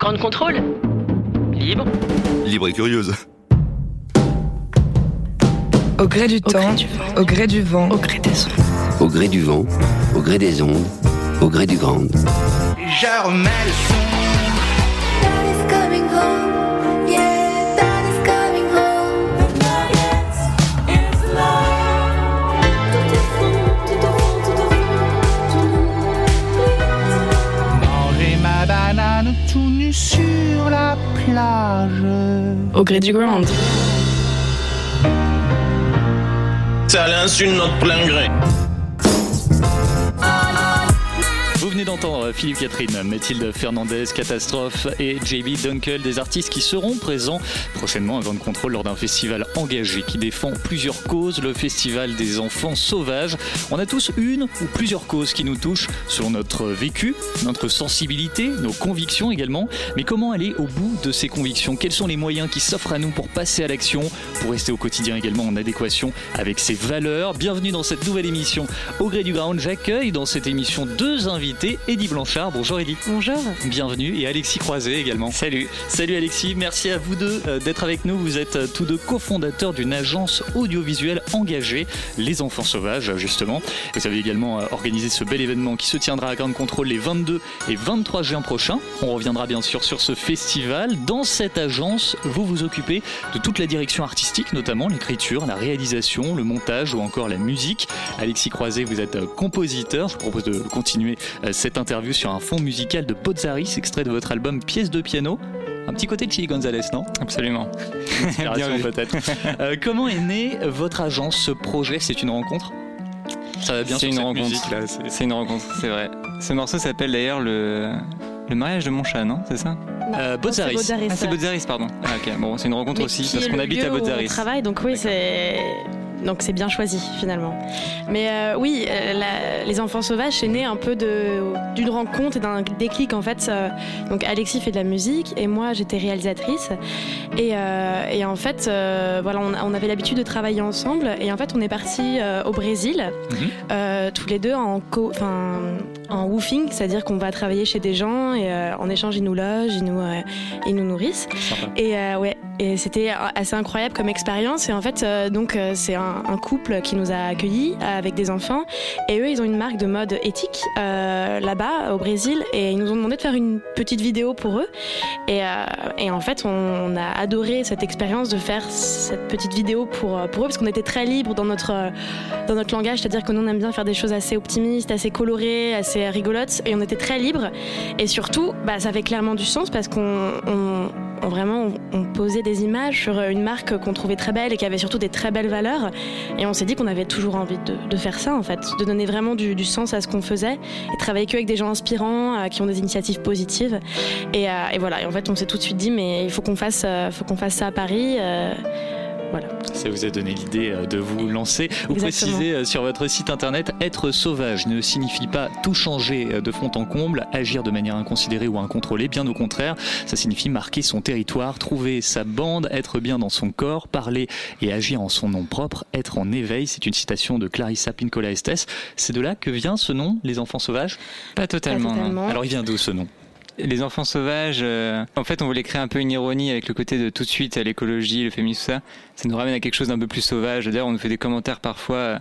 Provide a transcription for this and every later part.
Grande contrôle. Libre. Libre et curieuse. Au gré du temps, au gré du vent, Au gré des ondes. Au gré du vent, au gré des ondes, au gré du grand. Je remets le son. Tout nu sur la plage. Au gré du ground. Ça l'insulte notre plein gré. D'entendre Philippe Catherine, Mathilde Fernandez, Catastrophe et JB Dunkel, des artistes qui seront présents prochainement à Grande Contrôle lors d'un festival engagé qui défend plusieurs causes, le festival des enfants sauvages. On a tous une ou plusieurs causes qui nous touchent sur notre vécu, notre sensibilité, nos convictions également. Mais comment aller au bout de ces convictions? Quels sont les moyens qui s'offrent à nous pour passer à l'action, pour rester au quotidien également en adéquation avec ses valeurs? Bienvenue dans cette nouvelle émission Au Gré du Ground. J'accueille dans cette émission deux invités. Eddie Blanchard, bonjour Eddie. Bonjour. Bienvenue et Alexis Croiset également. Salut. Salut Alexis, merci à vous deux euh, d'être avec nous. Vous êtes euh, tous deux cofondateurs d'une agence audiovisuelle engagée, Les Enfants Sauvages justement. Vous avez également euh, organisé ce bel événement qui se tiendra à Grande Contrôle les 22 et 23 juin prochains. On reviendra bien sûr sur ce festival. Dans cette agence, vous vous occupez de toute la direction artistique, notamment l'écriture, la réalisation, le montage ou encore la musique. Alexis Croiset, vous êtes euh, compositeur. Je vous propose de continuer euh, cette interview sur un fond musical de Bozzaris, extrait de votre album Pièce de piano. Un petit côté de Chili Gonzalez, non? Absolument. Inspiration peut-être. Euh, comment est né votre agence, ce projet? C'est une rencontre? Ça va bien C'est sur une rencontre. là, c'est- une rencontre, c'est vrai. Ce morceau s'appelle d'ailleurs le... le mariage de mon chat, non? C'est ça? Euh, Bozzaris. Ah, c'est Bozzaris, pardon. Ah, ok. Bon, c'est une rencontre Mais aussi parce qu'on habite à Bozzaris. On travaille, donc oui, c'est donc c'est bien choisi finalement. Mais euh, oui, euh, la- les enfants sauvages, c'est né un peu d'une rencontre et d'un déclic en fait. euh, donc Alexis fait de la musique et moi j'étais réalisatrice et, euh, et en fait euh, voilà, on, on avait l'habitude de travailler ensemble et en fait on est parti au Brésil Mhm. tous les deux en co, en woofing, c'est-à-dire qu'on va travailler chez des gens et en échange ils nous logent, ils nous ils nous nourrissent. Et ouais, et c'était assez incroyable comme expérience. Et en fait, euh, donc euh, c'est un, couple qui nous a accueillis euh, avec des enfants. Et eux, ils ont une marque de mode éthique euh, là-bas au Brésil. Et ils nous ont demandé de faire une petite vidéo pour eux. Et, euh, et en fait, on, a adoré cette expérience de faire cette petite vidéo pour, euh, pour eux parce qu'on était très libre dans notre euh, dans notre langage, c'est-à-dire que nous on aime bien faire des choses assez optimistes, assez colorées, assez rigolotes. Et on était très libre. Et surtout, bah, ça avait clairement du sens parce qu'on on- on- vraiment on, posait des images sur une marque qu'on trouvait très belle et qui avait surtout des très belles valeurs. Et on s'est dit qu'on avait toujours envie de, faire ça en fait, de donner vraiment du, sens à ce qu'on faisait et travailler que avec des gens inspirants euh, qui ont des initiatives positives. Et, euh, et voilà. Et en fait, on s'est tout de suite dit mais il faut qu'on fasse, euh, faut qu'on fasse ça à Paris. Voilà. Ça vous a donné l'idée euh, de vous lancer. Vous Exactement. précisez euh, sur votre site internet être sauvage ne signifie pas tout changer euh, de fond en comble, agir de manière inconsidérée ou incontrôlée. Bien au contraire, ça signifie marquer son territoire, trouver sa bande, être bien dans son corps, parler et agir en son nom propre, être en éveil. C'est une citation de Clarissa Pinkola Estes. C'est de là que vient ce nom, les enfants sauvages? Pas totalement. Pas non. totalement. Alors il vient d'où ce nom? Les enfants sauvages, euh, en fait, on voulait créer un peu une ironie avec le côté de tout de suite l'écologie, le féminisme, tout ça. Ça nous ramène à quelque chose d'un peu plus sauvage. D'ailleurs, on nous fait des commentaires parfois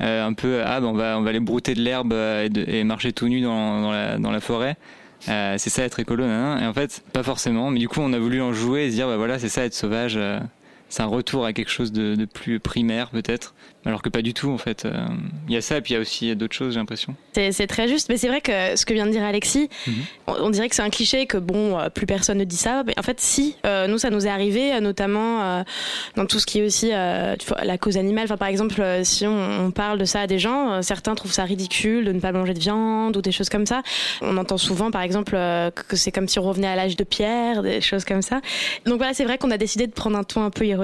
euh, un peu ah ben on va on va aller brouter de l'herbe et marcher tout nu dans, dans la dans la forêt. Euh, c'est ça être écolo, nan, nan. et en fait pas forcément. Mais du coup, on a voulu en jouer et se dire bah voilà, c'est ça être sauvage. C'est un retour à quelque chose de, de plus primaire peut-être, alors que pas du tout en fait. Euh, Il y a ça et puis il y a aussi d'autres choses j'ai l'impression. C'est très juste, mais c'est vrai que ce que vient de dire Alexis, Mhm. on, on dirait que c'est un cliché que bon, euh, plus personne ne dit ça. Mais en fait, si, euh, nous ça nous est arrivé, notamment euh, dans tout ce qui est aussi euh, la cause animale. Enfin, par exemple, si on, on parle de ça à des gens, certains trouvent ça ridicule de ne pas manger de viande ou des choses comme ça. On entend souvent, par exemple, que c'est comme si on revenait à l'âge de pierre, des choses comme ça. Donc voilà, c'est vrai qu'on a décidé de prendre un ton un peu ironique.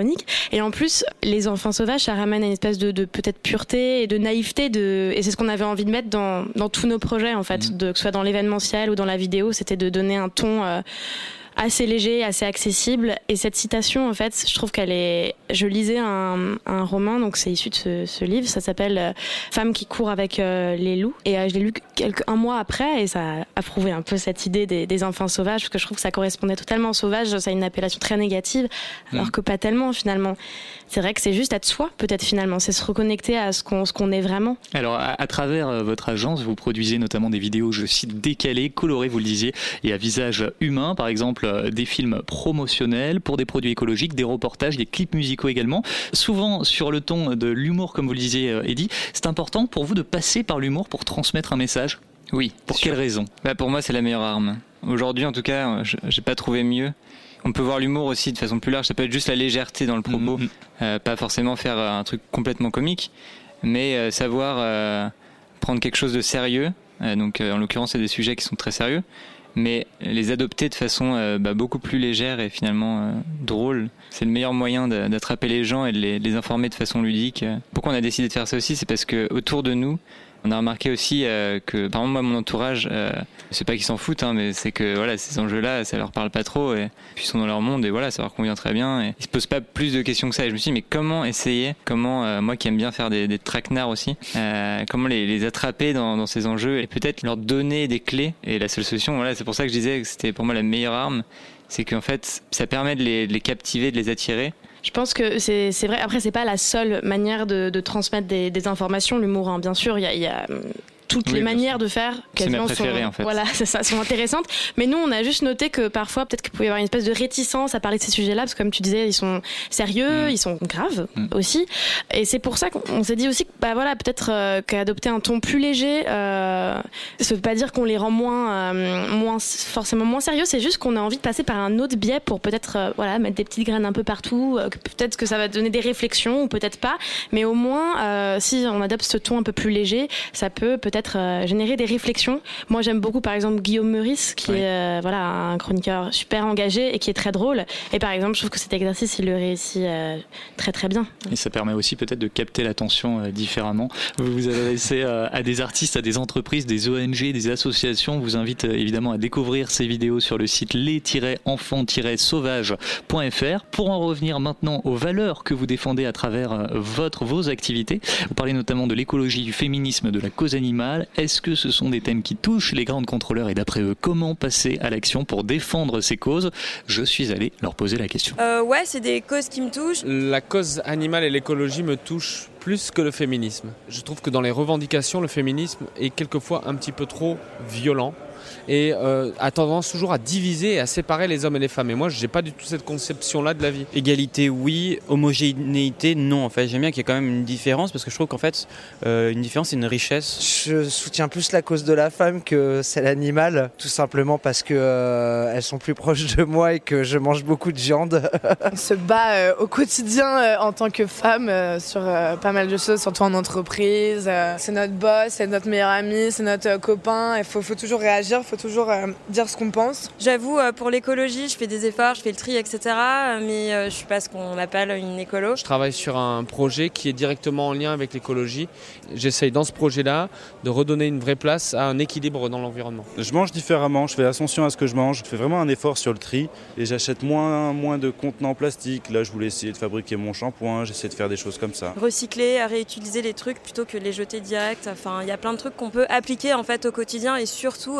Et en plus, les enfants sauvages, ça ramène à une espèce de, de peut-être pureté et de naïveté. De, et c'est ce qu'on avait envie de mettre dans, dans tous nos projets, en fait, de, que ce soit dans l'événementiel ou dans la vidéo, c'était de donner un ton. euh, assez léger, assez accessible. Et cette citation, en fait, je trouve qu'elle est. Je lisais un, un roman, donc c'est issu de ce, ce livre. Ça s'appelle euh, Femme qui court avec euh, les loups. Et euh, je l'ai lu quelques, un mois après, et ça a prouvé un peu cette idée des, des enfants sauvages, parce que je trouve que ça correspondait totalement au sauvage. Ça a une appellation très négative, alors Mm. que pas tellement finalement. C'est vrai que c'est juste être soi, peut-être finalement. C'est se reconnecter à ce qu'on ce qu'on est vraiment. Alors, à, à travers euh, votre agence, vous produisez notamment des vidéos, je cite, décalées, colorées, vous le disiez, et à visage humain, par exemple euh, des films promotionnels pour des produits écologiques, des reportages, des clips musicaux également, souvent sur le ton de l'humour, comme vous le disiez, euh, Eddy. C'est important pour vous de passer par l'humour pour transmettre un message Oui. Pour quelle raison? Bah, Pour moi, c'est la meilleure arme. Aujourd'hui, en tout cas, euh, je- j'ai pas trouvé mieux. On peut voir l'humour aussi de façon plus large. Ça peut être juste la légèreté dans le propos, Mhm. Euh, pas forcément faire euh, un truc complètement comique, mais euh, savoir euh, prendre quelque chose de sérieux. Euh, donc, euh, en l'occurrence, c'est des sujets qui sont très sérieux, mais les adopter de façon euh, bah, beaucoup plus légère et finalement euh, drôle. C'est le meilleur moyen d'attraper les gens et de les, de les informer de façon ludique. Pourquoi on a décidé de faire ça aussi C'est parce que autour de nous, on a remarqué aussi euh, que, par exemple, moi, mon entourage, euh, c'est pas qu'ils s'en foutent, hein, mais c'est que voilà, ces enjeux-là, ça leur parle pas trop, et puis ils sont dans leur monde, et voilà, ça leur convient très bien. Et ils se posent pas plus de questions que ça. Et je me suis dit, mais comment essayer, comment, euh, moi qui aime bien faire des, des traquenards aussi, euh, comment les, attraper dans, ces enjeux et peut-être leur donner des clés. Et la seule solution, voilà, c'est pour ça que je disais que c'était pour moi la meilleure arme, c'est qu'en fait, ça permet de les captiver, de les attirer. Je pense que c'est vrai. Après, c'est pas la seule manière de, transmettre des, informations, l'humour. hein. Bien sûr, il y a, toutes Oui, les manières de faire. Quasiment sont, en fait. Voilà, ça, sont intéressantes. Mais nous, on a juste noté que parfois, peut-être qu'il pouvait y avoir une espèce de réticence à parler de ces sujets-là, parce que comme tu disais, ils sont sérieux, Mm. ils sont graves aussi. Et c'est pour ça qu'on s'est dit aussi que, bah voilà, peut-être euh, qu'adopter un ton plus léger, euh, ça veut pas dire qu'on les rend moins, euh, moins forcément moins sérieux. C'est juste qu'on a envie de passer par un autre biais pour peut-être, euh, voilà, mettre des petites graines un peu partout. peut-être que ça va donner des réflexions ou peut-être pas. Mais au moins, si on adopte ce ton un peu plus léger, ça peut peut-être euh, générer des réflexions. Moi, j'aime beaucoup, par exemple, Guillaume Meurice, qui Oui. est euh, voilà un chroniqueur super engagé et qui est très drôle. Et par exemple, je trouve que cet exercice, il le réussit euh, très très bien. Et ça permet aussi peut-être de capter l'attention différemment. Vous vous adressez à des artistes, à des entreprises, des ONG, des associations. On vous invite évidemment à découvrir ces vidéos sur le site les-enfants-sauvages.fr. Pour en revenir maintenant aux valeurs que vous défendez à travers votre, vos activités, vous parlez notamment de l'écologie, du féminisme, de la cause animale. Est-ce que ce sont des thèmes qui touchent les grandes contrôleurs et d'après eux, comment passer à l'action pour défendre ces causes? Je suis allé leur poser la question. Euh, ouais, c'est des causes qui me touchent. La cause animale et l'écologie me touchent plus que le féminisme. Je trouve que dans les revendications, le féminisme est quelquefois un petit peu trop violent et euh, a tendance toujours à diviser et à séparer les hommes et les femmes. Et moi, j'ai pas du tout cette conception-là de la vie. Égalité, oui. Homogénéité, non. En fait, j'aime bien qu'il y ait quand même une différence parce que je trouve qu'en fait, euh, une différence, c'est une richesse. Je soutiens plus la cause de la femme que celle animale, tout simplement parce que euh, elles sont plus proches de moi et que je mange beaucoup de viande. On se bat euh, au quotidien euh, en tant que femme euh, sur euh, pas mal de choses, surtout en entreprise. Euh, c'est notre boss, c'est notre meilleur ami, c'est notre euh, copain. Il faut, faut toujours réagir, il faut toujours euh, dire ce qu'on pense. J'avoue, euh, pour l'écologie, je fais des efforts, je fais le tri, etc. euh, Mais euh, je suis pas ce qu'on appelle une écolo. Je travaille sur un projet qui est directement en lien avec l'écologie. J'essaye dans ce projet-là de redonner une vraie place à un équilibre dans l'environnement. Je mange différemment, je fais attention à ce que je mange, je fais vraiment un effort sur le tri et j'achète moins, moins de contenants plastiques. Là, je voulais essayer de fabriquer mon shampoing, j'essaie de faire des choses comme ça. Recycler, réutiliser les trucs plutôt que les jeter direct. Enfin, il y a plein de trucs qu'on peut appliquer en fait au quotidien et surtout,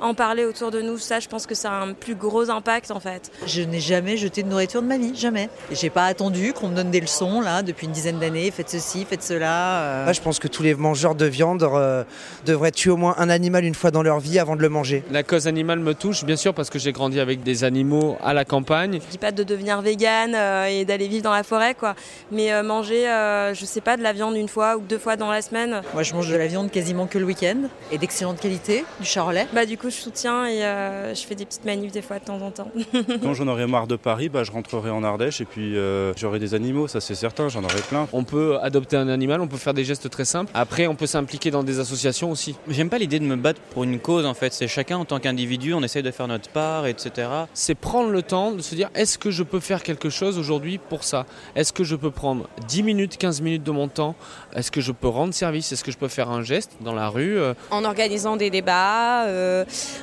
en parler autour de nous. Ça, je pense que ça a un plus gros impact en fait. Je n'ai jamais jeté de nourriture de ma vie, jamais. Et j'ai pas attendu qu'on me donne des leçons là depuis une dizaine d'années. Faites ceci, faites cela. euh. Moi, je pense que tous les mangeurs de viande euh, devraient tuer au moins un animal une fois dans leur vie avant de le manger. La cause animale me touche, bien sûr, parce que j'ai grandi avec des animaux à la campagne. Je dis pas de devenir vegan euh, et d'aller vivre dans la forêt, quoi. Mais euh, manger, euh, je sais pas, de la viande une fois ou deux fois dans la semaine. Moi, je mange de la viande quasiment que le week-end et d'excellente qualité, du charolais. Bah du coup, je soutiens et euh, je fais des petites manifs des fois de temps en temps. Quand j'en aurai marre de Paris, bah, je rentrerai en Ardèche et puis euh, j'aurai des animaux, ça c'est certain, j'en aurai plein. On peut adopter un animal, on peut faire des gestes très simples. Après, on peut s'impliquer dans des associations aussi. J'aime pas l'idée de me battre pour une cause en fait. C'est chacun en tant qu'individu, on essaye de faire notre part, etc. C'est prendre le temps de se dire est-ce que je peux faire quelque chose aujourd'hui pour ça? Est-ce que je peux prendre 10 minutes, 15 minutes de mon temps? Est-ce que je peux rendre service? Est-ce que je peux faire un geste dans la rue euh, en organisant des débats, euh,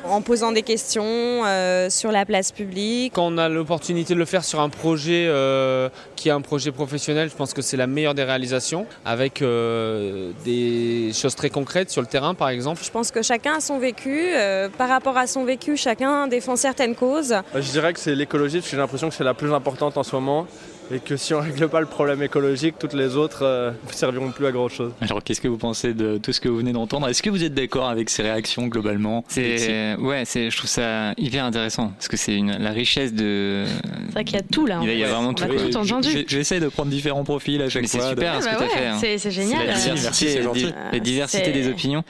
en posant des questions euh, sur la place publique. Quand on a l'opportunité de le faire sur un projet euh, qui est un projet professionnel, je pense que c'est la meilleure des réalisations, avec euh, des choses très concrètes sur le terrain par exemple. Je pense que chacun a son vécu. euh, par rapport à son vécu, chacun défend certaines causes. Je dirais que c'est l'écologie parce que j'ai l'impression que c'est la plus importante en ce moment et que si on ne règle pas le problème écologique, toutes les autres euh, ne serviront plus à grand chose. Alors, qu'est-ce que vous pensez de tout ce que vous venez d'entendre? Est-ce que vous êtes d'accord avec ces réactions globalement? C'est ouais, c'est je trouve ça hyper intéressant parce que c'est une la richesse de. C'est vrai qu'il y a tout là. Il y a- il y a fait. vraiment tout. J'essaie de prendre différents profils à chaque Mais c'est fois. super de- ce bah que tu as ouais, fait. hein. c'est- génial. La Merci, diversité, gentil. la diversité des opinions.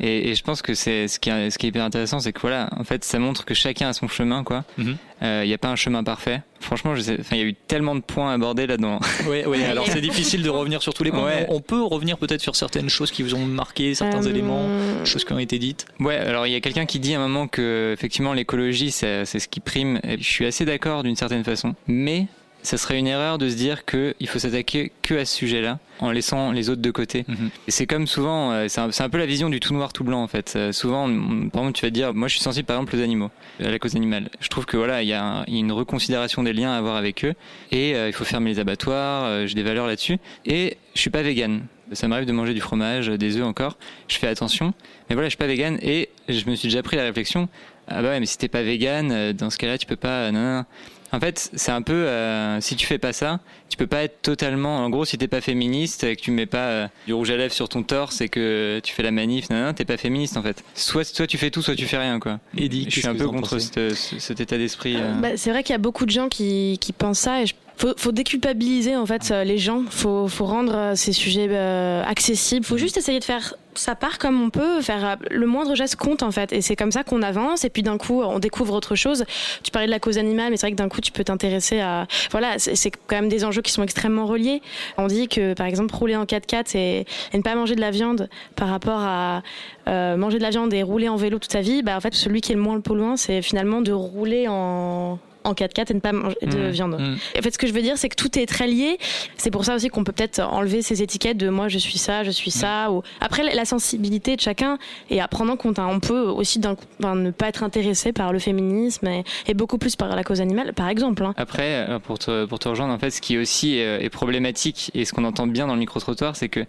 Et, et je pense que c'est ce qui est, ce qui est hyper intéressant, c'est que voilà, en fait, ça montre que chacun a son chemin, quoi. Il Mhm. n'y a pas un chemin parfait. Franchement, je sais- enfin, il y a eu tellement de points abordés là-dedans. Oui, oui, alors c'est difficile de revenir sur tous les points. Ouais. On peut revenir peut-être sur certaines choses qui vous ont marqué, certains Euh, éléments, choses qui ont été dites. Ouais, alors il y a quelqu'un qui dit à un moment que effectivement l'écologie c'est c'est ce qui prime. Et je suis assez d'accord d'une certaine façon, mais ça serait une erreur de se dire que il faut s'attaquer que à ce sujet-là en laissant les autres de côté. Et c'est comme souvent, euh, c'est un, peu la vision du tout noir tout blanc en fait. Euh, souvent, on- par exemple, tu vas te dire, moi je suis sensible par exemple aux animaux, à la cause animale. Je trouve que voilà, il y, a un- une reconsidération des liens à avoir avec eux et euh, il faut fermer les abattoirs. euh, J'ai des valeurs là-dessus et je suis pas vegan. Ça m'arrive de manger du fromage, des œufs encore. Je fais attention. Mais voilà, je suis pas vegan et je me suis déjà pris la réflexion. Ah bah ouais, mais si t'es pas vegan, euh, dans ce cas-là, tu peux pas. non, non, non. En fait, c'est un peu. euh, si tu fais pas ça, tu peux pas être totalement. En gros, si t'es pas féministe et que tu mets pas euh, du rouge à lèvres sur ton torse et que tu fais la manif, non, non, t'es pas féministe en fait. Soit, soit tu fais tout, soit tu fais rien quoi. Et dit, je suis un peu contre cette- cet état d'esprit. euh. Bah, c'est vrai qu'il y a beaucoup de gens qui, qui pensent ça et je- faut, faut déculpabiliser en fait les gens. Faut, faut rendre ces sujets euh, accessibles. Faut juste essayer de faire sa part comme on peut. Faire euh, le moindre geste compte en fait. Et c'est comme ça qu'on avance. Et puis d'un coup, on découvre autre chose. Tu parlais de la cause animale, mais c'est vrai que d'un coup, tu peux t'intéresser à. Voilà, c'est quand même des enjeux qui sont extrêmement reliés. On dit que par exemple, rouler en 4x4 et, et ne pas manger de la viande par rapport à euh, manger de la viande et rouler en vélo toute sa vie, bah en fait, celui qui est le moins polluant, c'est finalement de rouler en en 4x4 et ne pas manger de Mmh, viande. mmh. En fait, ce que je veux dire, c'est que tout est très lié. C'est pour ça aussi qu'on peut peut-être enlever ces étiquettes de moi, je suis ça, je suis ça. Ou... Après, la sensibilité de chacun et à prendre en compte. hein. On peut aussi d'un coup- enfin, ne pas être intéressé par le féminisme et, et beaucoup plus par la cause animale, par exemple. hein. Après, euh, pour te, pour te rejoindre, en fait, ce qui est aussi euh, est problématique et ce qu'on entend bien dans le micro-trottoir, c'est que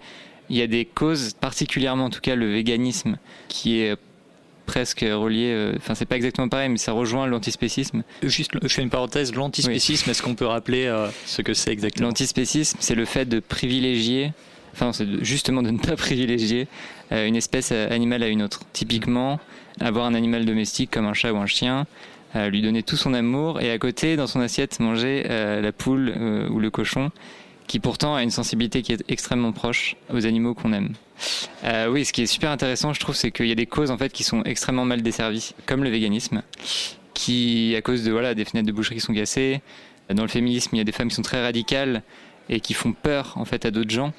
il y a des causes, particulièrement en tout cas le véganisme, qui est presque relié, euh, enfin c'est pas exactement pareil, mais ça rejoint l'antispécisme. Juste, je fais une parenthèse, l'antispécisme, est-ce qu'on peut rappeler euh, ce que c'est exactement? L'antispécisme, c'est le fait de privilégier, enfin c'est justement de ne pas privilégier euh, une espèce animale à une autre. Typiquement, avoir un animal domestique comme un chat ou un chien, euh, lui donner tout son amour et à côté, dans son assiette, manger la poule ou le cochon, qui pourtant a une sensibilité qui est extrêmement proche aux animaux qu'on aime. Euh, oui, ce qui est super intéressant, je trouve, c'est qu'il y a des causes en fait qui sont extrêmement mal desservies, comme le véganisme, qui, à cause de voilà des fenêtres de boucherie qui sont cassées, dans le féminisme, il y a des femmes qui sont très radicales et qui font peur en fait à d'autres gens.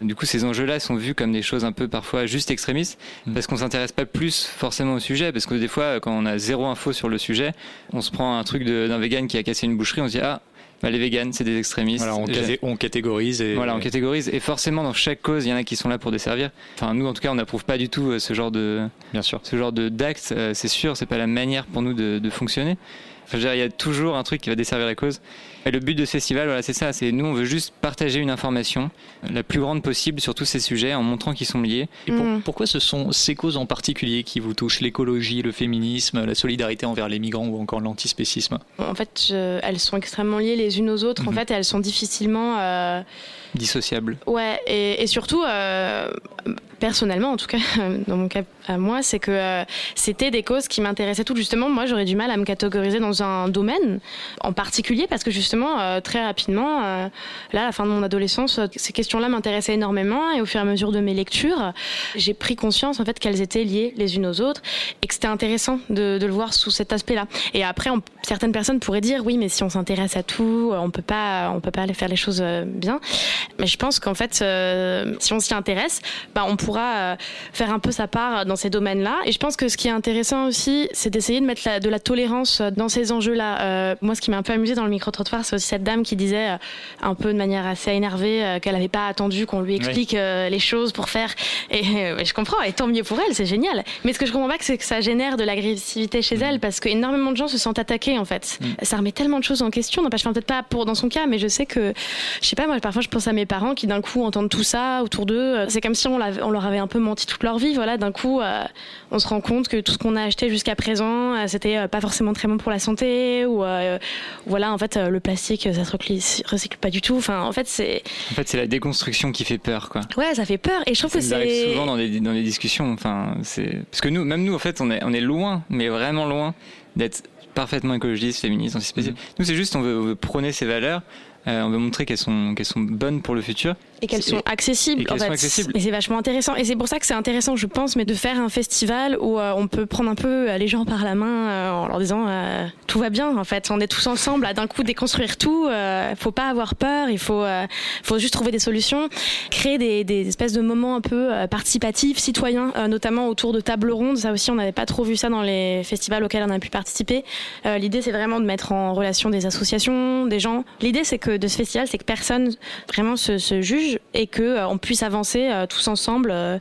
Du coup, ces enjeux-là sont vus comme des choses un peu parfois juste extrémistes, parce qu'on s'intéresse pas plus forcément au sujet, parce que des fois, quand on a zéro info sur le sujet, on se prend un truc d'un vegan qui a cassé une boucherie, on se dit ah. Bah, les véganes, c'est des extrémistes. Voilà, on, caté- on catégorise et Voilà, on catégorise. Et forcément, dans chaque cause, il y en a qui sont là pour desservir. Enfin, nous, en tout cas, on n'approuve pas du tout euh, ce genre de, bien sûr, ce genre de d'actes. euh, c'est sûr, c'est pas la manière pour nous de, de fonctionner. Enfin, il y a toujours un truc qui va desservir la cause. Et le but de ce festival, voilà, c'est ça. C'est nous, on veut juste partager une information la plus grande possible sur tous ces sujets en montrant qu'ils sont liés. Et pour- Mm. pourquoi ce sont ces causes en particulier qui vous touchent L'écologie, le féminisme, la solidarité envers les migrants ou encore l'antispécisme? En fait, je- elles sont extrêmement liées les unes aux autres. En Mhm. fait, elles sont difficilement. euh, Dissociables. Ouais, et, surtout, euh, personnellement, en tout cas, dans mon cas à moi, c'est que euh, c'était des causes qui m'intéressaient toutes. Justement, moi, j'aurais du mal à me catégoriser dans un domaine en particulier parce que justement, euh, très rapidement, là, à la fin de mon adolescence, ces questions-là m'intéressaient énormément et au fur et à mesure de mes lectures, j'ai pris conscience en fait qu'elles étaient liées les unes aux autres et que c'était intéressant de, le voir sous cet aspect-là. Et après, certaines personnes pourraient dire oui, mais si on s'intéresse à tout, on peut pas, on peut pas aller faire les choses bien. Mais je pense qu'en fait, euh, si on s'y intéresse, bah, on pourra euh, faire un peu sa part dans ces domaines-là. Et je pense que ce qui est intéressant aussi, c'est d'essayer de mettre la- de la tolérance dans ces enjeux-là. Euh, moi, ce qui m'a un peu amusé dans le micro-trottoir, c'est aussi cette dame qui disait, euh, un peu de manière assez énervée, euh, qu'elle n'avait pas attendu qu'on lui explique euh, les choses pour faire. Et je comprends, et tant mieux pour elle, c'est génial. Mais ce que je comprends pas, c'est que ça génère de l'agressivité chez elle, parce qu'énormément de gens se sentent attaqués, en fait. Ça remet tellement de choses en question. Non, pas, je peut-être pas pour dans son cas, mais je sais que, je sais pas, moi, parfois, je pense à mes parents qui d'un coup entendent tout ça autour d'eux. C'est comme si on, leur avait un peu menti toute leur vie. Voilà, d'un coup, euh, on se rend compte que tout ce qu'on a acheté jusqu'à présent, euh, c'était euh, pas forcément très bon pour la santé, ou euh, voilà, en fait, euh, le plastique, ça se recycle pas du tout. Enfin, en fait, c'est, En fait, c'est la déconstruction qui fait peur, quoi. ouais, ça fait peur. Et je trouve Ça que nous arrive c'est souvent dans des discussions. Enfin, c'est parce que nous, même nous, en fait, on est, on est loin, mais vraiment loin d'être parfaitement écologiste, féministe, antispéciste. Mm. Nous, c'est juste, on veut, on veut prôner ces valeurs. Euh, on veut montrer qu'elles sont, qu'elles sont bonnes pour le futur. Et qu'elles sont accessibles. et qu'elles en fait. accessibles. Et c'est vachement intéressant. Et c'est pour ça que c'est intéressant, je pense, mais de faire un festival où euh, on peut prendre un peu euh, les gens par la main euh, en leur disant euh, tout va bien. En fait, on est tous ensemble à d'un coup déconstruire tout. Euh, faut pas avoir peur. Il faut, euh, faut juste trouver des solutions, créer des, des espèces de moments un peu participatifs, citoyens, euh, notamment autour de tables rondes. Ça aussi, on n'avait pas trop vu ça dans les festivals auxquels on a pu participer. Euh, L'idée, c'est vraiment de mettre en relation des associations, des gens. L'idée, c'est que de ce festival, c'est que personne vraiment se, se juge et que euh, on puisse avancer euh, tous ensemble, euh,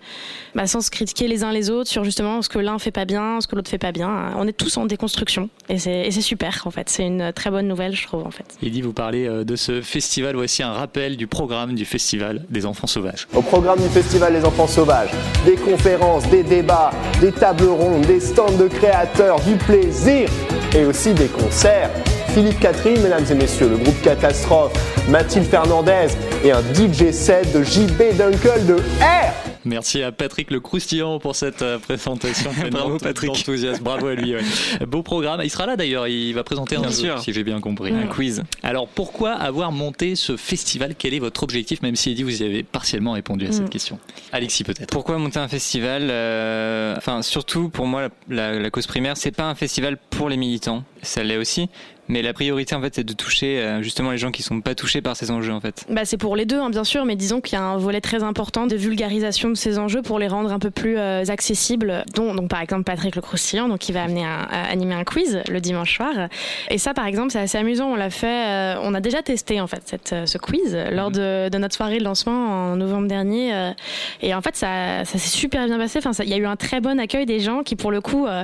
bah, sans se critiquer les uns les autres sur justement ce que l'un fait pas bien, ce que l'autre fait pas bien. On est tous en déconstruction et c'est et c'est super en fait. C'est une très bonne nouvelle, je trouve en fait. Eddy, vous parlez euh, de ce festival. Voici un rappel du programme du festival des enfants sauvages. Au programme du Festival des enfants sauvages, des conférences, des débats, des tables rondes, des stands de créateurs, du plaisir et aussi des concerts. Philippe Catherine, mesdames et messieurs, le groupe Catastrophe, Mathilde Fernandez et un DJ set de JB Dunkel de R. Merci à Patrick le Croustillant pour cette euh, présentation. Bravo, Patrick. Enthousiasme. Bravo à lui. ouais. Beau programme. Il sera là d'ailleurs. Il va présenter un Bien jeu, sûr. si j'ai bien compris. Un quiz. Alors pourquoi avoir monté ce festival? Quel est votre objectif? Même si Eddy, vous y avez partiellement répondu à cette Mm. question. Alexis peut-être. Pourquoi monter un festival euh, Enfin, surtout pour moi, la, la- la cause primaire, c'est pas un festival pour les militants. Ça l'est aussi. Mais la priorité, en fait, c'est de toucher euh, justement les gens qui sont pas touchés par ces enjeux, en fait. Bah, c'est pour les deux, hein, bien sûr, mais disons qu'il y a un volet très important de vulgarisation de ces enjeux pour les rendre un peu plus euh, accessibles. Dont, donc, par exemple, Patrick Le Croustillant, donc, qui va amener un, à animer un quiz le dimanche soir. Et ça, par exemple, c'est assez amusant. On l'a fait, euh, on a déjà testé en fait cette, euh, ce quiz lors de, de notre soirée de lancement en novembre dernier. euh, et en fait, ça, ça s'est super bien passé. Enfin, il y a eu un très bon accueil des gens qui, pour le coup, euh,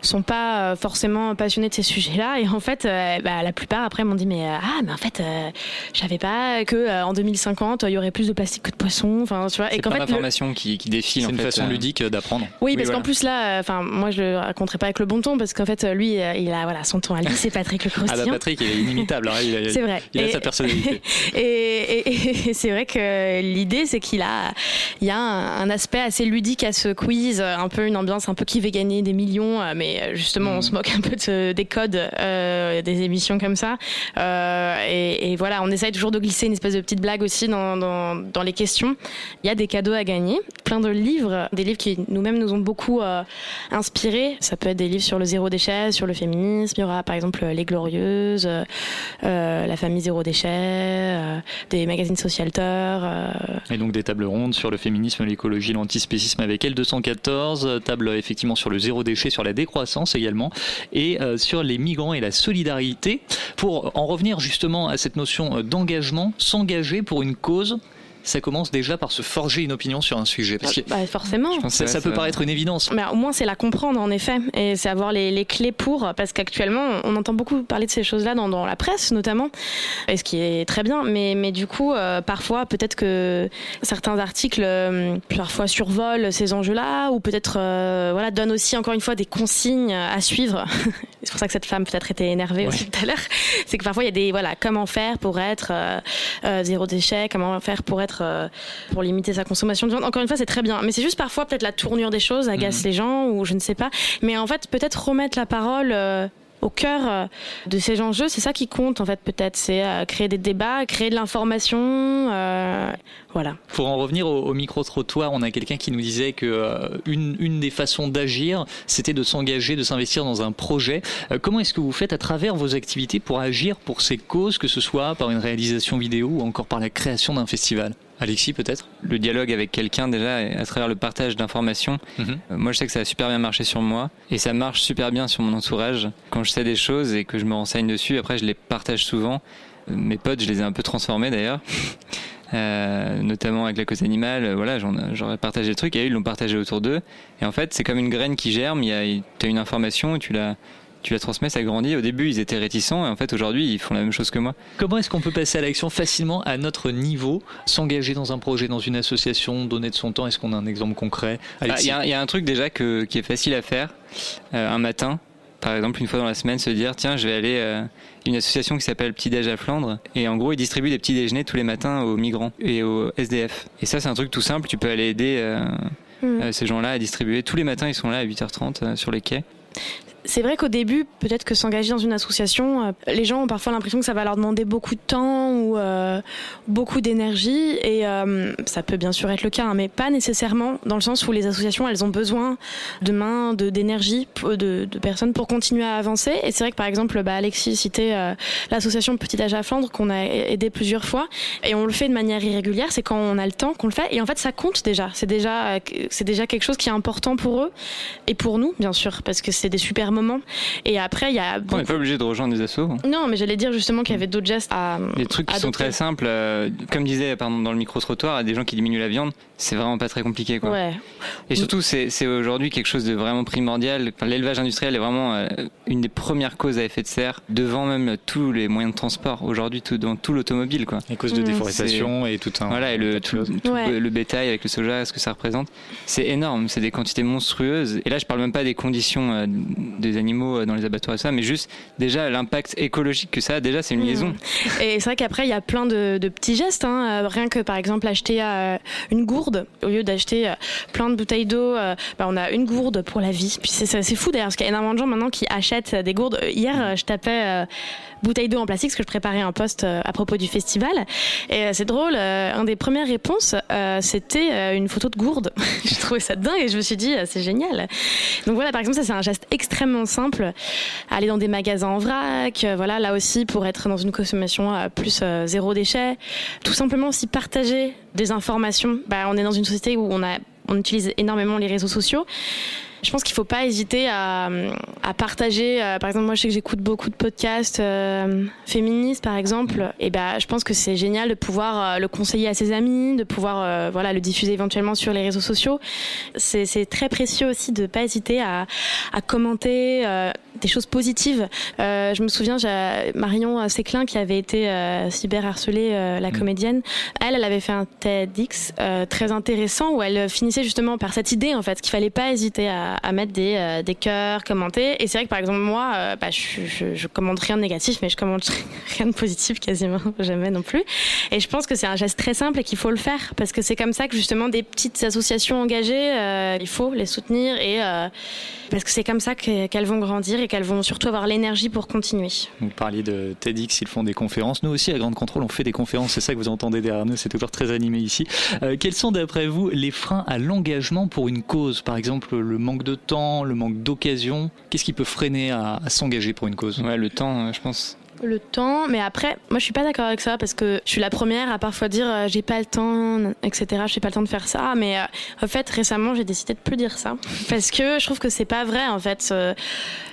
sont pas euh, forcément passionnés de ces sujets-là. Et en fait, euh, bah, la plupart après m'ont dit mais euh, ah, mais en fait, euh, je savais pas que euh, en 2050 il y aurait plus de plastique que de poissons. Enfin, tu vois. Et C'est qu'en fait, le- l'information qui, qui défile, C'est une fait. façon euh. ludique d'apprendre. oui, parce voilà. qu'en plus là, euh, enfin, moi je le raconterai pas avec le bon ton parce qu'en fait, euh, lui, euh, il a voilà son ton à lui, c'est Patrick Le Ah bah Croustillant. Patrick, il est inimitable. hein. Il a, C'est vrai. Il a Et- sa personnalité. et, et- et c'est vrai que l'idée, c'est qu'il a, il y a un, un aspect assez ludique à ce quiz, un peu une ambiance un peu qui veut gagner des millions, euh, mais euh, justement, on se moque un peu de des codes euh, des émissions comme ça. Euh, et, voilà, on essaye toujours de glisser une espèce de petite blague aussi dans, dans, les questions. Il y a des cadeaux à gagner, plein de livres, des livres qui nous-mêmes nous ont beaucoup euh, inspirés. Ça peut être des livres sur le zéro déchet, sur le féminisme. Il y aura par exemple Les Glorieuses, euh, euh, La famille zéro déchet, euh, des magazines socialteurs. euh, Et donc des tables rondes sur le féminisme, l'écologie, l'antispécisme avec L214, euh, table effectivement sur le zéro déchet, sur la décroissance également, et euh, sur les migrants et la solidarité. Pour en revenir justement à cette notion d'engagement, s'engager pour une cause, ça commence déjà par se forger une opinion sur un sujet. Parce que Bah, forcément. ça, ça peut paraître une évidence. Mais au moins, c'est la comprendre, en effet. Et c'est avoir les, les clés pour. Parce qu'actuellement, on entend beaucoup parler de ces choses-là dans, dans la presse, notamment. Et ce qui est très bien. Mais, mais du coup, euh, parfois, peut-être que certains articles, euh, parfois, survolent ces enjeux-là. Ou peut-être, euh, voilà, donnent aussi, encore une fois, des consignes à suivre. c'est pour ça que cette femme, peut-être, était énervée aussi tout à l'heure. C'est que parfois, il y a des. Voilà, comment faire pour être euh, euh, zéro déchet Comment faire pour être. Euh, pour limiter sa consommation de viande. Encore une fois, c'est très bien. Mais c'est juste parfois, peut-être, la tournure des choses agace Mhm. les gens ou je ne sais pas. Mais en fait, peut-être remettre la parole. euh, au cœur euh, de ces enjeux, c'est ça qui compte en fait peut-être, c'est créer des débats, créer de l'information, euh, voilà. Pour en revenir au, au micro-trottoir, on a quelqu'un qui nous disait que euh, une, une des façons d'agir, c'était de s'engager, de s'investir dans un projet. Euh, comment est-ce que vous faites à travers vos activités pour agir pour ces causes, que ce soit par une réalisation vidéo ou encore par la création d'un festival? Alexis, peut-être Le dialogue avec quelqu'un, déjà, et à travers le partage d'informations. Mhm. Euh, Moi, je sais que ça a super bien marché sur moi. Et ça marche super bien sur mon entourage. Quand je sais des choses et que je me renseigne dessus, après, je les partage souvent. Euh, Mes potes, je les ai un peu transformés d'ailleurs. Euh, notamment avec la cause animale, euh, voilà, j'en- j'aurais partagé le truc et eux, ils l'ont partagé autour d'eux. Et en fait, c'est comme une graine qui germe. Il y a, t'as une information, tu la, tu la transmets, ça grandit. Au début, ils étaient réticents et en fait, aujourd'hui, ils font la même chose que moi. Comment est-ce qu'on peut passer à l'action facilement à notre niveau, s'engager dans un projet, dans une association, donner de son temps? Est-ce qu'on a un exemple concret? Ah, Il y, a- il y a un truc déjà que, qui est facile à faire euh, un matin. Par exemple, une fois dans la semaine, se dire tiens, je vais aller à une association qui s'appelle Petit Déj à Flandre. Et en gros, ils distribuent des petits déjeuners tous les matins aux migrants et aux SDF. Et ça, c'est un truc tout simple. Tu peux aller aider euh, Mhm. euh, ces gens-là à distribuer. Tous les matins, ils sont là à 8h30 euh, sur les quais. C'est vrai qu'au début, peut-être que s'engager dans une association, euh, les gens ont parfois l'impression que ça va leur demander beaucoup de temps ou euh, beaucoup d'énergie. Et euh, ça peut bien sûr être le cas, hein, mais pas nécessairement dans le sens où les associations, elles ont besoin de mains, de d'énergie, de personnes pour continuer à avancer. Et c'est vrai que par exemple, bah, Alexis citait euh, l'association Petit Âge à Flandre qu'on a aidé plusieurs fois. Et on le fait de manière irrégulière, c'est quand on a le temps qu'on le fait. Et en fait, ça compte déjà. C'est déjà, euh, c'est déjà quelque chose qui est important pour eux et pour nous, bien sûr, parce que c'est des super moments. Et après, il y a On n'est pas obligé de rejoindre des assos. non, mais j'allais dire justement qu'il y avait d'autres gestes à. Les trucs qui sont très simples, euh, comme disait pardon, dans le micro-trottoir, à des gens qui diminuent la viande, c'est vraiment pas très compliqué. Quoi. Ouais. Et surtout, c'est aujourd'hui quelque chose de vraiment primordial. Enfin, L'élevage industriel est vraiment euh, une des premières causes à effet de serre, devant même tous les moyens de transport, aujourd'hui, tout, dans tout l'automobile. Quoi. Les causes de Mm. déforestation et tout un. Voilà, et le, tout, tout Ouais. le, le bétail avec le soja, ce que ça représente, c'est énorme, c'est des quantités monstrueuses. Et là, je parle même pas des conditions euh, des animaux euh, dans les abattoirs et ça, mais juste déjà l'impact écologique que ça a, déjà, c'est une liaison. Mmh. Et c'est vrai qu'après, il y a plein de, de petits gestes. hein. Euh, Rien que par exemple acheter euh, une gourde, au lieu d'acheter plein de bouteilles d'eau, bah, on a une gourde pour la vie. Puis c'est fou d'ailleurs, parce qu'il y a énormément de gens maintenant qui achètent des gourdes. Hier, euh, je tapais bouteille d'eau en plastique, parce que je préparais un post euh, à propos du festival. Et euh, c'est drôle, euh, un des premières réponses, euh, c'était une photo de gourde. J'ai trouvé ça dingue et je me suis dit, c'est génial. Donc voilà, par exemple, ça c'est un geste extrêmement simple. Aller dans des magasins en vrac, voilà, là aussi pour être dans une consommation plus zéro déchet. Tout simplement aussi partager des informations. Bah, on est dans une société où on a on utilise énormément les réseaux sociaux. Je pense qu'il faut pas hésiter à, à partager. euh, par exemple, moi, je sais que j'écoute beaucoup de podcasts euh, féministes, par exemple. Et ben, je pense que c'est génial de pouvoir euh, le conseiller à ses amis, de pouvoir euh, voilà le diffuser éventuellement sur les réseaux sociaux. C'est très précieux aussi de pas hésiter à, à commenter euh, des choses positives. Euh, je me souviens, Marion Séclin qui avait été euh, cyberharcelée, euh, la comédienne. Elle, elle avait fait un TEDx euh, très intéressant où elle finissait justement par cette idée en fait qu'il fallait pas hésiter à, à mettre des, euh, des cœurs, commenter. Et c'est vrai que par exemple moi, euh, bah, je, je, je commente rien de négatif, mais je commente rien de positif quasiment jamais non plus. Et je pense que c'est un geste très simple et qu'il faut le faire parce que c'est comme ça que justement des petites associations engagées, euh, il faut les soutenir et euh, parce que c'est comme ça que- qu'elles vont grandir et qu'elles vont surtout avoir l'énergie pour continuer. Vous parliez de TEDx, ils font des conférences. Nous aussi, à Grande Contrôle, on fait des conférences. C'est ça que vous entendez derrière nous. C'est toujours très animé ici. Euh, quels sont, d'après vous, les freins à l'engagement pour une cause? Par exemple, le manque de temps, le manque d'occasion. Qu'est-ce qui peut freiner à, à s'engager pour une cause? Ouais, le temps, euh, je pense. Le temps, mais après, moi je suis pas d'accord avec ça parce que je suis la première à parfois dire euh, j'ai pas le temps, etc. J'ai pas le temps de faire ça, mais euh, en fait récemment j'ai décidé de plus dire ça parce que je trouve que c'est pas vrai en fait. Euh,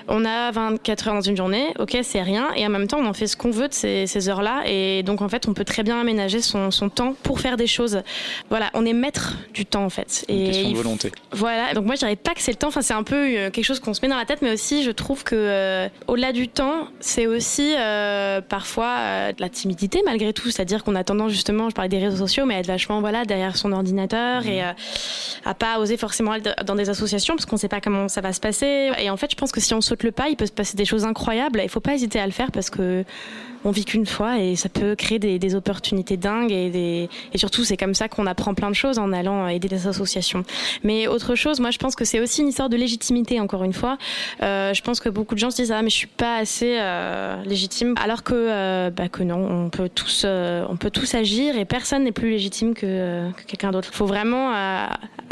on a 24 heures dans une journée, ok, c'est rien, et en même temps, on en fait ce qu'on veut de ces, ces heures-là, et donc en fait, on peut très bien aménager son, son temps pour faire des choses. Voilà, on est maître du temps en fait. Une Et question de volonté. Voilà, donc moi je dirais pas que c'est le temps, enfin c'est un peu euh, quelque chose qu'on se met dans la tête, mais aussi je trouve que euh, au-delà du temps, c'est aussi euh, parfois euh, de la timidité malgré tout, c'est-à-dire qu'on a tendance justement, je parlais des réseaux sociaux, mais à être vachement voilà derrière son ordinateur et euh, à pas oser forcément aller dans des associations parce qu'on sait pas comment ça va se passer. Et en fait, je pense que si on saute le pas, il peut se passer des choses incroyables. Il faut pas hésiter à le faire parce que on vit qu'une fois et ça peut créer des, opportunités dingues et, surtout c'est comme ça qu'on apprend plein de choses en allant aider des associations. Mais autre chose, moi je pense que c'est aussi une histoire de légitimité encore une fois. Euh, je pense que beaucoup de gens se disent ah mais je suis pas assez euh, légitime alors que euh, bah, que non, on peut tous on peut tous agir et personne n'est plus légitime que, que quelqu'un d'autre. Il faut vraiment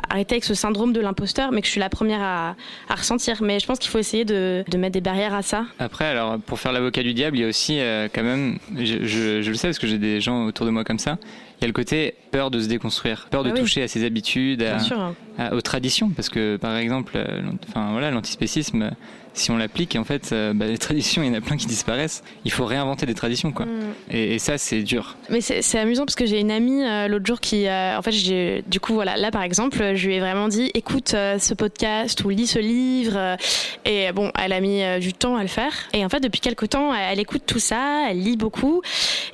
arrêter avec ce syndrome de l'imposteur, mais que je suis la première à, ressentir. Mais je pense qu'il faut essayer de, de mettre des barrières à ça. Après, alors, pour faire l'avocat du diable, il y a aussi quand même, je, je- je le sais parce que j'ai des gens autour de moi comme ça, il y a le côté peur de se déconstruire, peur de Ah oui. toucher à ses habitudes, à- sûr. à- aux traditions. Parce que, par exemple, euh, enfin, voilà, l'antispécisme, si on l'applique, en fait, euh, bah, les traditions, il y en a plein qui disparaissent. Il faut réinventer des traditions, quoi. Mm. Et, et ça, c'est dur. Mais c'est amusant parce que j'ai une amie euh, l'autre jour qui, euh, en fait, j'ai du coup voilà, là par exemple, je lui ai vraiment dit, écoute ce podcast ou lis ce livre. et bon, elle a mis du temps à le faire. Et en fait, depuis quelques temps, elle, elle écoute tout ça, elle lit beaucoup.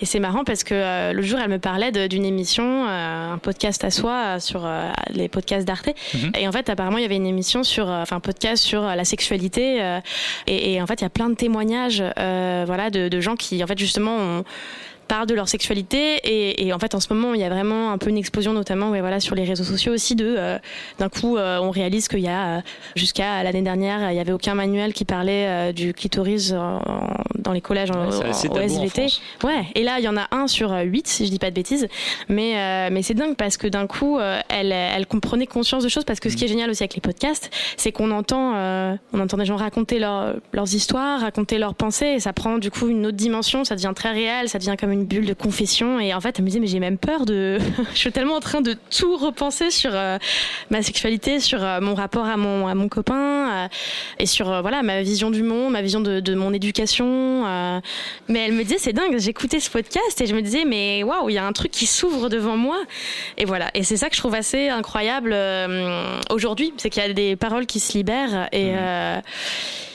Et c'est marrant parce que l'autre jour, elle me parlait d'une émission, un podcast à soi sur les podcasts d'Arte. Et en fait, apparemment, il y avait une émission sur, enfin, un podcast sur la sexualité. Euh, et, en fait, il y a plein de témoignages, euh, voilà, de, de gens qui, en fait, justement, ont parlent de leur sexualité et, et en fait en ce moment il y a vraiment un peu une explosion notamment ouais, voilà sur les réseaux sociaux aussi de euh, d'un coup euh, on réalise qu'il y a euh, jusqu'à l'année dernière il y avait aucun manuel qui parlait euh, du clitoris en- dans les collèges en, Ouais, en- au en SVT ouais et là il y en a un sur huit si je dis pas de bêtises. Mais mais c'est dingue parce que d'un coup elle elle comprenait conscience de choses parce que ce qui est génial aussi avec les podcasts c'est qu'on entend on entend des gens raconter leur- leurs histoires raconter leurs pensées et ça prend du coup une autre dimension ça devient très réel ça devient comme une bulle de confession et en fait elle me disait mais j'ai même peur de je suis tellement en train de tout repenser sur euh, ma sexualité sur euh, mon rapport à mon à mon copain euh, et sur voilà ma vision du monde ma vision de, de mon éducation mais elle me disait c'est dingue j'écoutais ce podcast et je me disais mais waouh il y a un truc qui s'ouvre devant moi et voilà et c'est ça que je trouve assez incroyable aujourd'hui c'est qu'il y a des paroles qui se libèrent et euh,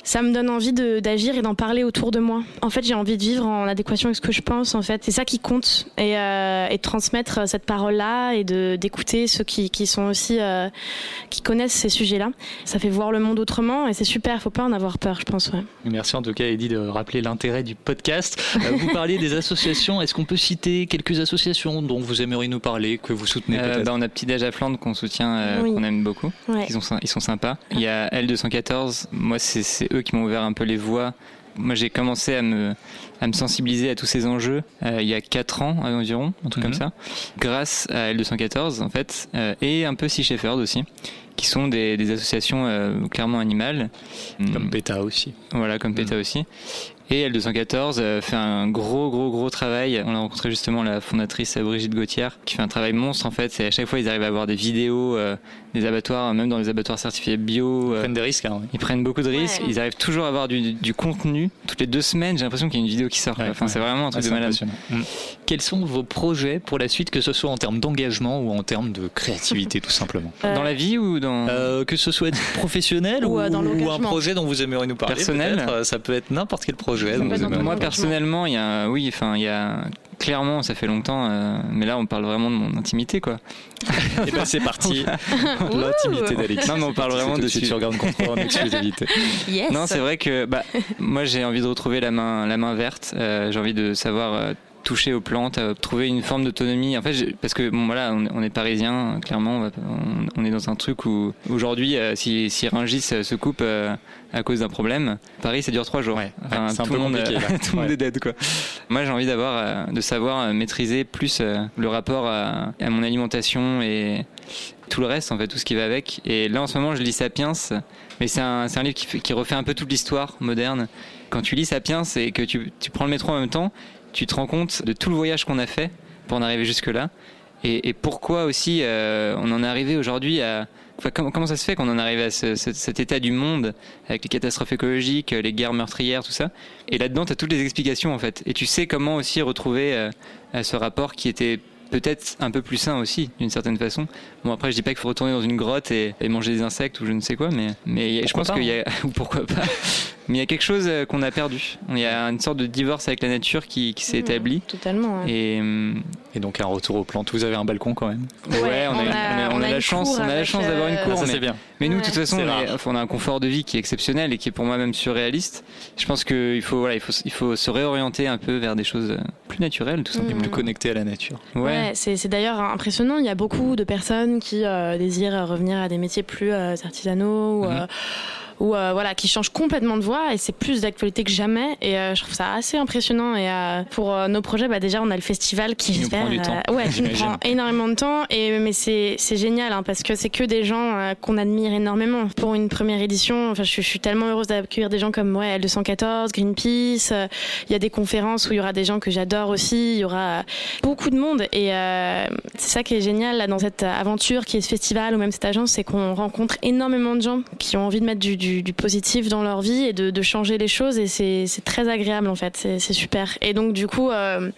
ça me donne envie de- d'agir et d'en parler autour de moi. En fait, j'ai envie de vivre en adéquation avec ce que je pense. En fait, c'est ça qui compte et, euh, et de transmettre cette parole-là et de d'écouter ceux qui, qui sont aussi euh, qui connaissent ces sujets-là. Ça fait voir le monde autrement et c'est super. Faut pas en avoir peur, je pense. Ouais. Merci en tout cas, Eddie, de rappeler l'intérêt du podcast. Euh, vous parliez des associations. Est-ce qu'on peut citer quelques associations dont vous aimeriez nous parler, que vous soutenez Euh, peut-être? bah, on a Petit Déj à Flandre qu'on soutient, euh, Oui. qu'on aime beaucoup. Ouais. Ils, sont, ils sont sympas. Il y a L214. Moi, c'est eux qui m'ont ouvert un peu les voies. Moi, j'ai commencé à me, à me sensibiliser à tous ces enjeux euh, il y a 4 ans environ, un truc Mhm. comme ça, grâce à L214 en fait, euh, et un peu Sea Shepherd aussi, qui sont des, des associations euh, clairement animales. Comme PETA aussi. Voilà, comme PETA aussi. Et L214 euh, fait un gros, gros, gros travail. On a rencontré justement la fondatrice euh, Brigitte Gauthier, qui fait un travail monstre en fait. Et à chaque fois, ils arrivent à avoir des vidéos euh, des abattoirs, même dans les abattoirs certifiés bio. Ils prennent des risques. Hein, oui. Ils prennent beaucoup de risques. Ouais. Ils arrivent toujours à avoir du, du contenu. Toutes les deux semaines, j'ai l'impression qu'il y a une vidéo qui sort. quoi. enfin, ouais. c'est vraiment un truc Ouais, de c'est malade. Quels sont vos projets pour la suite, que ce soit en termes d'engagement ou en termes de créativité, tout simplement Dans la vie ou dans Euh, que ce soit professionnel Ou, ou, euh, dans ou un projet dont vous aimeriez nous parler Personnel. Euh, ça peut être n'importe quel projet dont vous Moi, aimeriez nous parler. personnellement, il y a, oui, enfin, il y a clairement, ça fait longtemps, euh, mais là, on parle vraiment de mon intimité, quoi. Et ben c'est parti, l'intimité d'Alexis. Non, mais on parle vraiment de sur Garde Contrôle en exclusivité. Yes. Non, c'est vrai que bah, moi j'ai envie de retrouver la main, la main verte. Euh, j'ai envie de savoir euh, toucher aux plantes, euh, trouver une forme d'autonomie. En fait, parce que bon, voilà, on, on est parisien, clairement, on, va- on- on est dans un truc où aujourd'hui, euh, si, si Rungis euh, se coupe euh, à cause d'un problème, Paris, ça dure trois jours. Enfin, c'est un tout peu le monde, compliqué, là. tout le monde Ouais. est dead, quoi. Moi, j'ai envie d'avoir, euh, de savoir maîtriser plus le rapport à, à mon alimentation et tout le reste, en fait, tout ce qui va avec. Et là, en ce moment, je lis Sapiens, mais c'est un, c'est un livre qui, qui refait un peu toute l'histoire moderne. Quand tu lis Sapiens et que tu, tu prends le métro en même temps, tu te rends compte de tout le voyage qu'on a fait pour en arriver jusque-là. Et, et pourquoi aussi euh, on en est arrivé aujourd'hui à... Enfin, comment, comment ça se fait qu'on en arrive à ce- ce- cet état du monde avec les catastrophes écologiques, les guerres meurtrières, tout ça? Et là-dedans, tu as toutes les explications en fait. Et tu sais comment aussi retrouver euh, à ce rapport qui était peut-être un peu plus sain aussi, d'une certaine façon. Bon, après, je dis pas qu'il faut retourner dans une grotte et, et manger des insectes ou je ne sais quoi, mais, je pense qu'il y a... ou pourquoi pas Mais il y a quelque chose euh, qu'on a perdu. Il y a une sorte de divorce avec la nature qui, qui s'est Mmh, établi. Totalement. ouais. Et, Et donc un retour aux plantes. Vous avez un balcon quand même. Ouais, on, a, on a- on a une la chance, on a la chance d'avoir une euh, cour. Ah, ça, mais, c'est bien. mais nous, de Ouais. toute façon, on, est- a un confort de vie qui est exceptionnel et qui est pour moi même surréaliste. Je pense qu'il faut, voilà, il faut, il faut se réorienter un peu vers des choses euh, plus naturelles, tout simplement. Plus connecté à la nature. Ouais. Ouais, c'est c'est d'ailleurs impressionnant. Il y a beaucoup de personnes qui euh, désirent revenir à des métiers plus euh, artisanaux ou, Mhm. euh, ou euh, voilà, qui changent complètement de voie et c'est plus d'actualité que jamais. Et euh, je trouve ça assez impressionnant. Et euh, pour nos projets, bah, déjà on a le festival qui, Qui nous prend j'espère, du temps, ouais, qui nous prend énormément de temps. Et mais c'est c'est génial hein, parce que c'est que des gens euh, qu'on admire énormément. Pour une première édition, enfin je, suis- je suis tellement heureuse d'accueillir des gens comme ouais, L214, Greenpeace. euh, Il y a des conférences où il y aura des gens que j'adore aussi. Il y aura beaucoup de monde et euh, c'est ça qui est génial là, dans cette aventure qui est ce festival ou même cette agence, c'est qu'on rencontre énormément de gens qui ont envie de mettre du, du- du positif dans leur vie et de, de changer les choses et c'est c'est très agréable en fait, c'est super. Et donc du coup, euh,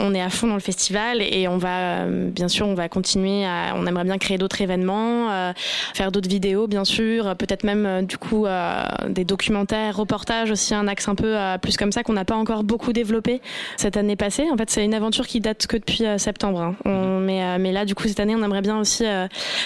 on est à fond dans le festival et on va euh, bien sûr on va continuer à, on aimerait bien créer d'autres événements, euh, faire d'autres vidéos bien sûr, peut-être même du coup des documentaires, reportages aussi un axe un peu plus comme ça qu'on n'a pas encore beaucoup développé cette année passée. En fait, c'est une aventure qui date que depuis septembre. hein. On- mais, euh, mais là, du coup, cette année, on aimerait bien aussi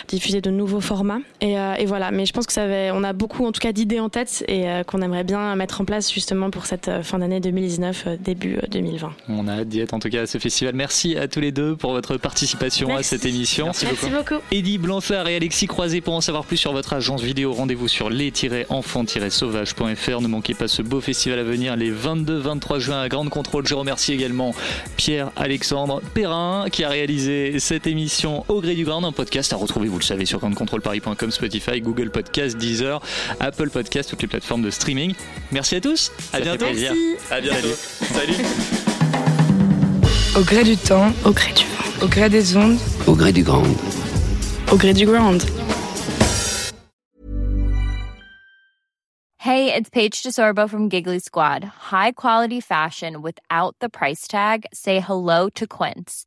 diffuser de nouveaux formats. Et, et voilà. Mais je pense que ça va, on a beaucoup, en tout cas, d'idées en tête et euh, qu'on aimerait bien mettre en place justement pour cette euh, fin d'année 2019, euh, début euh, 2020. On a hâte d'y être en tout cas à ce festival. Merci à tous les deux pour votre participation Merci. à cette émission. Merci beaucoup. Eddie Blanchard et Alexis Croisé pour en savoir plus sur votre agence vidéo. Rendez-vous sur les-enfants-sauvages.fr. Ne manquez pas ce beau festival à venir les 22-23 juin à Grande Contrôle. Je remercie également Pierre-Alexandre Perrin qui a réalisé cette émission au gré du Grand, un podcast à retrouver, vous le savez, sur grandecontrôleparis.com, Spotify, Google Podcast, Deezer, Apple Podcast, toutes les plateformes de streaming. Merci à tous. À Ça bientôt. À bientôt. Salut. Au gré du temps, au gré du vent, au gré des ondes, Au gré du grand. Au gré du ground. Hey, it's Paige DeSorbo from Giggly Squad. High quality fashion without the price tag. Say hello to Quince.